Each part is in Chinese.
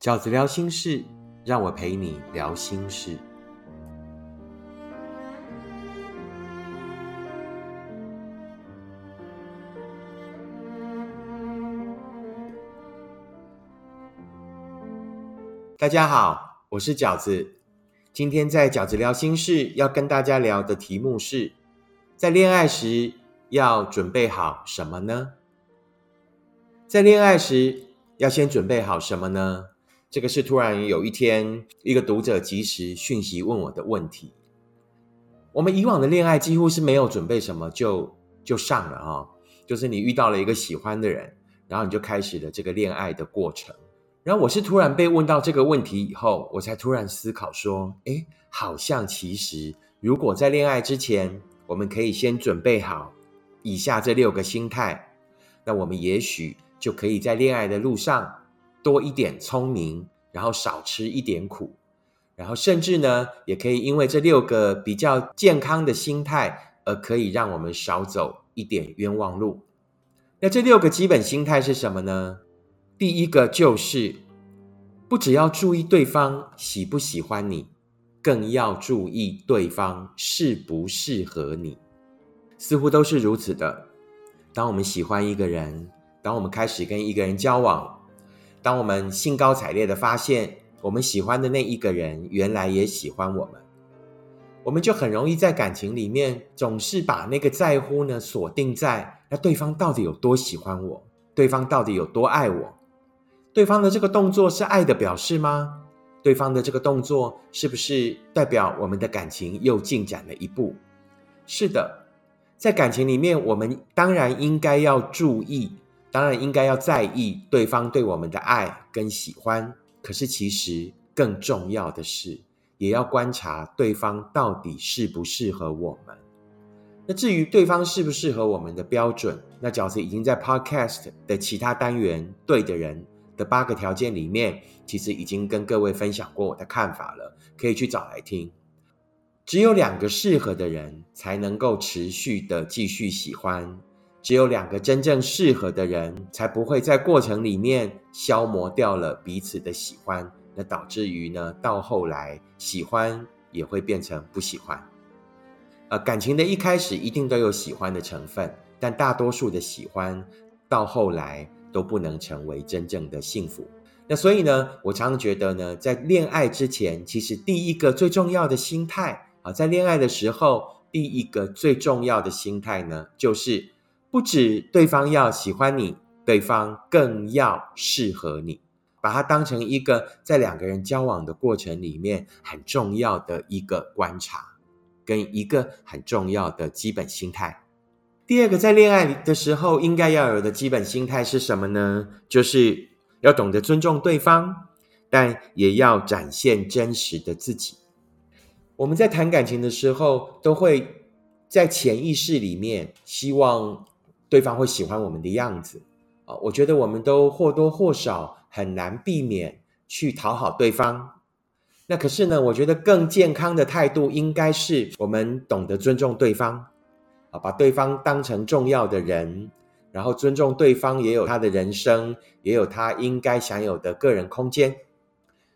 饺子聊心事，让我陪你聊心事。大家好，我是饺子。今天在饺子聊心事要跟大家聊的题目是：在恋爱时要准备好什么呢？在恋爱时要先准备好什么呢？这个是突然有一天一个读者及时讯息问我的问题。我们以往的恋爱几乎是没有准备什么就就上了啊，就是你遇到了一个喜欢的人，然后你就开始了这个恋爱的过程。然后我是突然被问到这个问题以后，我才突然思考说：，哎，好像其实如果在恋爱之前，我们可以先准备好以下这六个心态，那我们也许就可以在恋爱的路上多一点聪明，然后少吃一点苦，然后甚至呢，也可以因为这六个比较健康的心态，而可以让我们少走一点冤枉路。那这六个基本心态是什么呢？第一个就是，不只要注意对方喜不喜欢你，更要注意对方适不适合你。似乎都是如此的。当我们喜欢一个人，当我们开始跟一个人交往，当我们兴高采烈的发现我们喜欢的那一个人原来也喜欢我们，我们就很容易在感情里面总是把那个在乎呢锁定在那对方到底有多喜欢我，对方到底有多爱我。对方的这个动作是爱的表示吗？对方的这个动作是不是代表我们的感情又进展了一步？是的，在感情里面，我们当然应该要注意，当然应该要在意对方对我们的爱跟喜欢。可是，其实更重要的是，也要观察对方到底适不适合我们。那至于对方适不适合我们的标准，那饺子已经在 Podcast 的其他单元对的人。的八个条件里面，其实已经跟各位分享过我的看法了，可以去找来听。只有两个适合的人，才能够持续的继续喜欢；只有两个真正适合的人，才不会在过程里面消磨掉了彼此的喜欢，那导致于呢，到后来喜欢也会变成不喜欢。呃，感情的一开始一定都有喜欢的成分，但大多数的喜欢到后来。都不能成为真正的幸福。那所以呢，我常常觉得呢，在恋爱之前，其实第一个最重要的心态啊，在恋爱的时候，第一个最重要的心态呢，就是不止对方要喜欢你，对方更要适合你，把它当成一个在两个人交往的过程里面很重要的一个观察，跟一个很重要的基本心态。第二个，在恋爱的时候应该要有的基本心态是什么呢？就是要懂得尊重对方，但也要展现真实的自己。我们在谈感情的时候，都会在潜意识里面希望对方会喜欢我们的样子啊。我觉得我们都或多或少很难避免去讨好对方。那可是呢，我觉得更健康的态度应该是我们懂得尊重对方。啊，把对方当成重要的人，然后尊重对方也有他的人生，也有他应该享有的个人空间。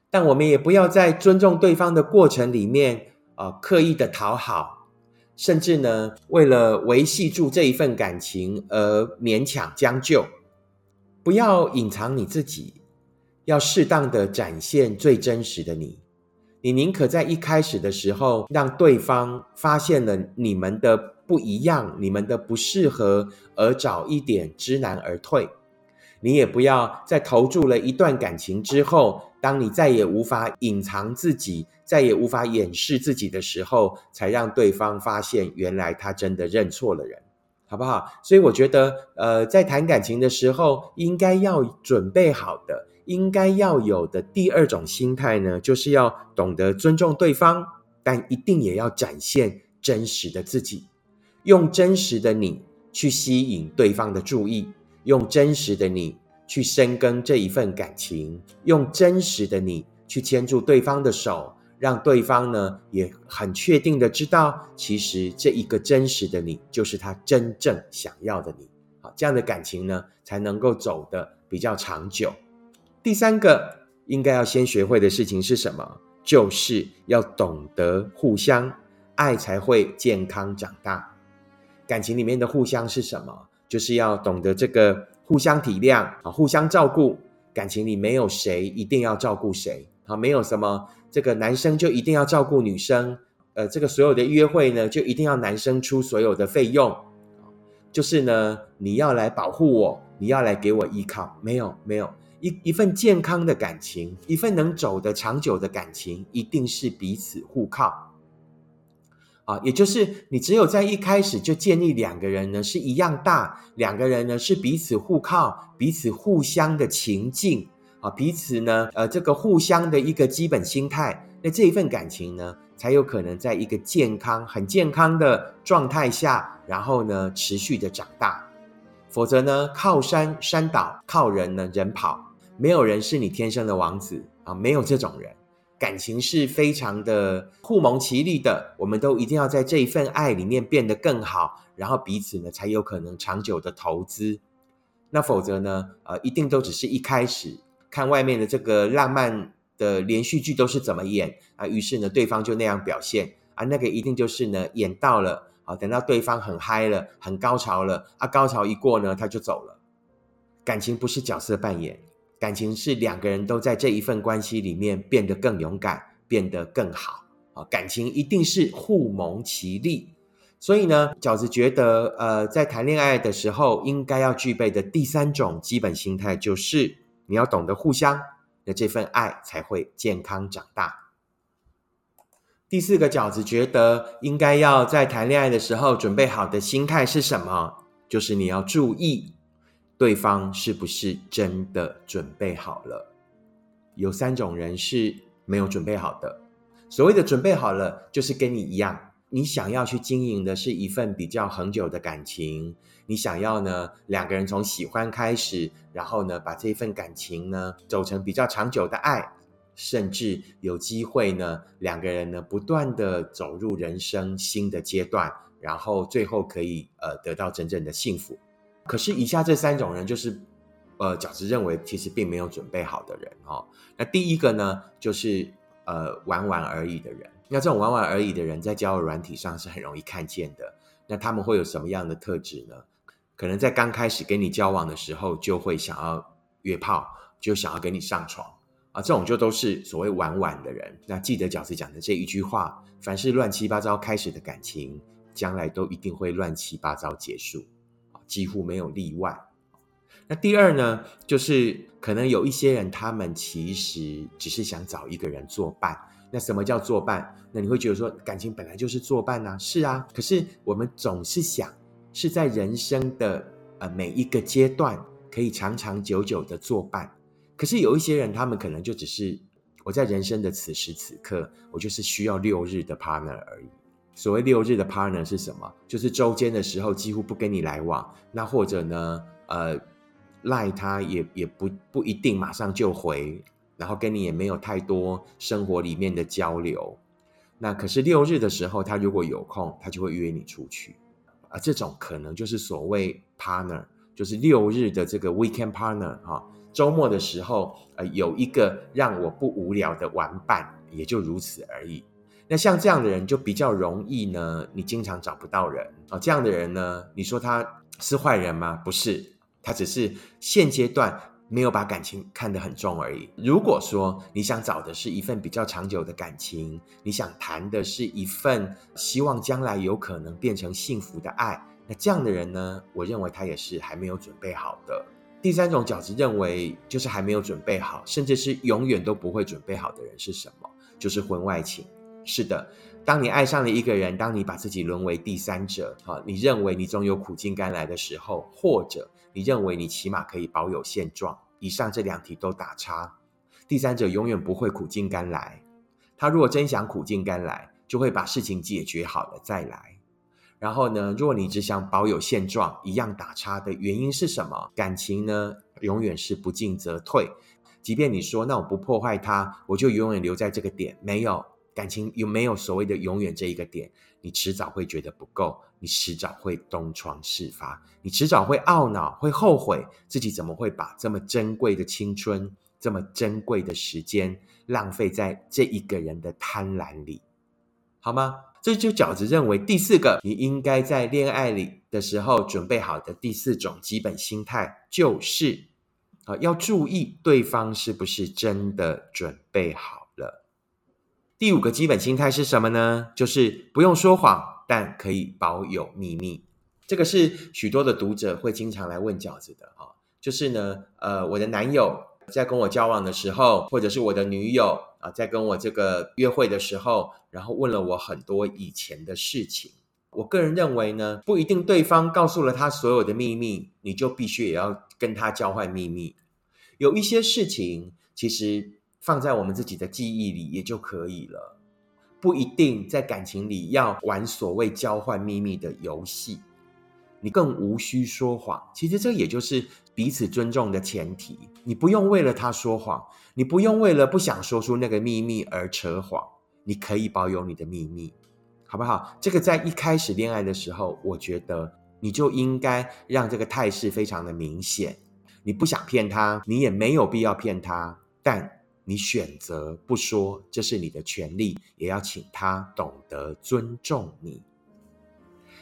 但我们也不要在尊重对方的过程里面，啊，刻意的讨好，甚至呢，为了维系住这一份感情而勉强将就。不要隐藏你自己，要适当的展现最真实的你。你宁可在一开始的时候，让对方发现了你们的。不一样，你们的不适合，而早一点知难而退。你也不要在投注了一段感情之后，当你再也无法隐藏自己，再也无法掩饰自己的时候，才让对方发现原来他真的认错了人，好不好？所以我觉得，呃，在谈感情的时候，应该要准备好的，应该要有的第二种心态呢，就是要懂得尊重对方，但一定也要展现真实的自己。用真实的你去吸引对方的注意，用真实的你去深耕这一份感情，用真实的你去牵住对方的手，让对方呢也很确定的知道，其实这一个真实的你就是他真正想要的你。好，这样的感情呢才能够走得比较长久。第三个，应该要先学会的事情是什么？就是要懂得互相爱，才会健康长大。感情里面的互相是什么？就是要懂得这个互相体谅啊，互相照顾。感情里没有谁一定要照顾谁啊，没有什么这个男生就一定要照顾女生，呃，这个所有的约会呢，就一定要男生出所有的费用，就是呢，你要来保护我，你要来给我依靠，没有没有一一份健康的感情，一份能走得长久的感情，一定是彼此互靠。啊，也就是你只有在一开始就建立两个人呢是一样大，两个人呢是彼此互靠、彼此互相的情境啊，彼此呢呃这个互相的一个基本心态，那这一份感情呢才有可能在一个健康、很健康的状态下，然后呢持续的长大。否则呢，靠山山倒，靠人呢人跑，没有人是你天生的王子啊，没有这种人。感情是非常的互蒙其利的，我们都一定要在这一份爱里面变得更好，然后彼此呢才有可能长久的投资。那否则呢，呃，一定都只是一开始看外面的这个浪漫的连续剧都是怎么演啊，于是呢对方就那样表现啊，那个一定就是呢演到了啊，等到对方很嗨了，很高潮了啊，高潮一过呢他就走了。感情不是角色扮演。感情是两个人都在这一份关系里面变得更勇敢，变得更好啊！感情一定是互蒙其利，所以呢，饺子觉得，呃，在谈恋爱的时候应该要具备的第三种基本心态就是，你要懂得互相，那这份爱才会健康长大。第四个饺子觉得应该要在谈恋爱的时候准备好的心态是什么？就是你要注意。对方是不是真的准备好了？有三种人是没有准备好的。所谓的准备好了，就是跟你一样，你想要去经营的是一份比较恒久的感情。你想要呢，两个人从喜欢开始，然后呢，把这份感情呢走成比较长久的爱，甚至有机会呢，两个人呢不断的走入人生新的阶段，然后最后可以呃得到真正的幸福。可是以下这三种人，就是呃，饺子认为其实并没有准备好的人哈。那第一个呢，就是呃玩玩而已的人。那这种玩玩而已的人，在交友软体上是很容易看见的。那他们会有什么样的特质呢？可能在刚开始跟你交往的时候，就会想要约炮，就想要跟你上床啊。这种就都是所谓玩玩的人。那记得饺子讲的这一句话：凡是乱七八糟开始的感情，将来都一定会乱七八糟结束。几乎没有例外。那第二呢，就是可能有一些人，他们其实只是想找一个人作伴。那什么叫作伴？那你会觉得说，感情本来就是作伴呐？是啊。可是我们总是想是在人生的呃每一个阶段，可以长长久久的作伴。可是有一些人，他们可能就只是我在人生的此时此刻，我就是需要六日的 partner 而已。所谓六日的 partner 是什么？就是周间的时候几乎不跟你来往，那或者呢，呃，赖他也也不不一定马上就回，然后跟你也没有太多生活里面的交流。那可是六日的时候，他如果有空，他就会约你出去啊。这种可能就是所谓 partner，就是六日的这个 weekend partner 哈。周末的时候，呃，有一个让我不无聊的玩伴，也就如此而已。那像这样的人就比较容易呢，你经常找不到人啊。这样的人呢，你说他是坏人吗？不是，他只是现阶段没有把感情看得很重而已。如果说你想找的是一份比较长久的感情，你想谈的是一份希望将来有可能变成幸福的爱，那这样的人呢，我认为他也是还没有准备好的。第三种饺子认为就是还没有准备好，甚至是永远都不会准备好的人是什么？就是婚外情。是的，当你爱上了一个人，当你把自己沦为第三者，啊，你认为你总有苦尽甘来的时候，或者你认为你起码可以保有现状，以上这两题都打叉。第三者永远不会苦尽甘来，他如果真想苦尽甘来，就会把事情解决好了再来。然后呢，如果你只想保有现状，一样打叉的原因是什么？感情呢，永远是不进则退。即便你说那我不破坏它，我就永远留在这个点，没有。感情有没有所谓的永远这一个点？你迟早会觉得不够，你迟早会东窗事发，你迟早会懊恼、会后悔自己怎么会把这么珍贵的青春、这么珍贵的时间浪费在这一个人的贪婪里，好吗？这就饺子认为第四个你应该在恋爱里的时候准备好的第四种基本心态，就是啊，要注意对方是不是真的准备好。第五个基本心态是什么呢？就是不用说谎，但可以保有秘密。这个是许多的读者会经常来问饺子的啊，就是呢，呃，我的男友在跟我交往的时候，或者是我的女友。啊，在跟我这个约会的时候，然后问了我很多以前的事情。我个人认为呢，不一定对方告诉了他所有的秘密，你就必须也要跟他交换秘密。有一些事情，其实放在我们自己的记忆里也就可以了，不一定在感情里要玩所谓交换秘密的游戏。你更无需说谎，其实这也就是彼此尊重的前提。你不用为了他说谎，你不用为了不想说出那个秘密而扯谎，你可以保有你的秘密，好不好？这个在一开始恋爱的时候，我觉得你就应该让这个态势非常的明显。你不想骗他，你也没有必要骗他，但你选择不说，这是你的权利，也要请他懂得尊重你。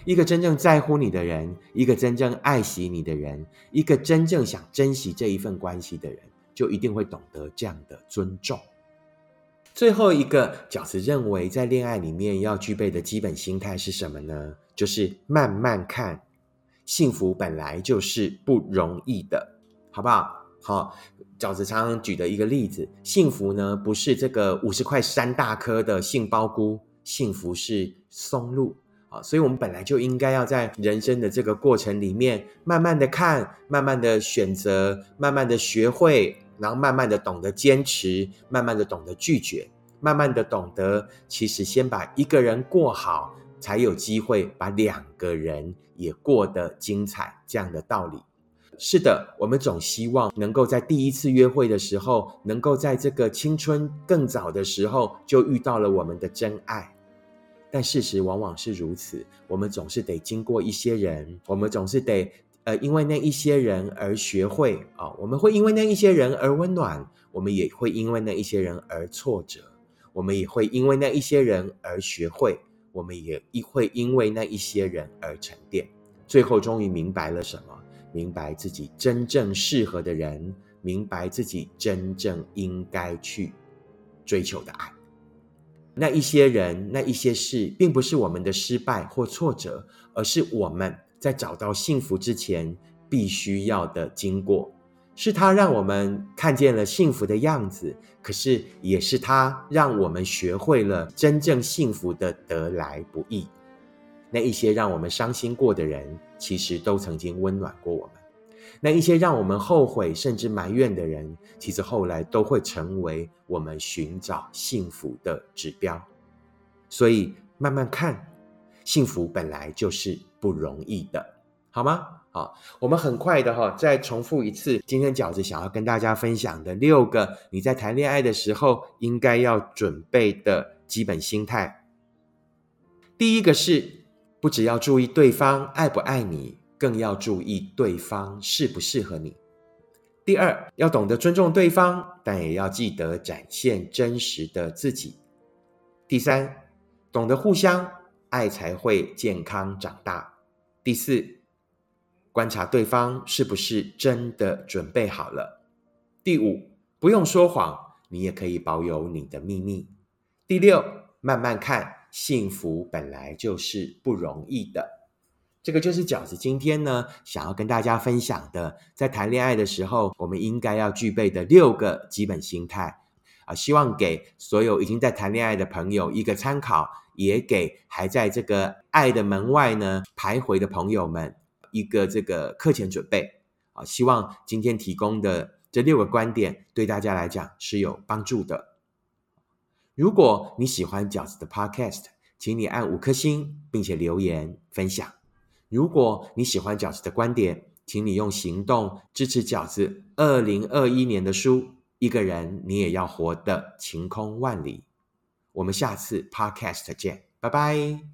一个真正在乎你的人，一个真正爱惜你的人，一个真正想珍惜这一份关系的人，就一定会懂得这样的尊重。最后一个饺子认为，在恋爱里面要具备的基本心态是什么呢？就是慢慢看，幸福本来就是不容易的，好不好？好，饺子常常举的一个例子，幸福呢不是这个五十块三大颗的杏鲍菇，幸福是松露。啊，所以我们本来就应该要在人生的这个过程里面，慢慢的看，慢慢的选择，慢慢的学会，然后慢慢的懂得坚持，慢慢的懂得拒绝，慢慢的懂得，其实先把一个人过好，才有机会把两个人也过得精彩。这样的道理，是的，我们总希望能够在第一次约会的时候，能够在这个青春更早的时候就遇到了我们的真爱。但事实往往是如此，我们总是得经过一些人，我们总是得呃，因为那一些人而学会啊，我们会因为那一些人而温暖，我们也会因为那一些人而挫折，我们也会因为那一些人而学会，我们也会因为那一些人而沉淀，最后终于明白了什么？明白自己真正适合的人，明白自己真正应该去追求的爱。那一些人，那一些事，并不是我们的失败或挫折，而是我们在找到幸福之前必须要的经过。是他让我们看见了幸福的样子，可是也是他让我们学会了真正幸福的得来不易。那一些让我们伤心过的人，其实都曾经温暖过我们。那一些让我们后悔甚至埋怨的人，其实后来都会成为我们寻找幸福的指标。所以慢慢看，幸福本来就是不容易的，好吗？好，我们很快的哈，再重复一次今天饺子想要跟大家分享的六个你在谈恋爱的时候应该要准备的基本心态。第一个是，不只要注意对方爱不爱你。更要注意对方适不适合你。第二，要懂得尊重对方，但也要记得展现真实的自己。第三，懂得互相爱才会健康长大。第四，观察对方是不是真的准备好了。第五，不用说谎，你也可以保有你的秘密。第六，慢慢看，幸福本来就是不容易的。这个就是饺子今天呢，想要跟大家分享的，在谈恋爱的时候，我们应该要具备的六个基本心态啊，希望给所有已经在谈恋爱的朋友一个参考，也给还在这个爱的门外呢徘徊的朋友们一个这个课前准备啊。希望今天提供的这六个观点对大家来讲是有帮助的。如果你喜欢饺子的 Podcast，请你按五颗星，并且留言分享。如果你喜欢饺子的观点，请你用行动支持饺子二零二一年的书《一个人你也要活得晴空万里》。我们下次 Podcast 见，拜拜。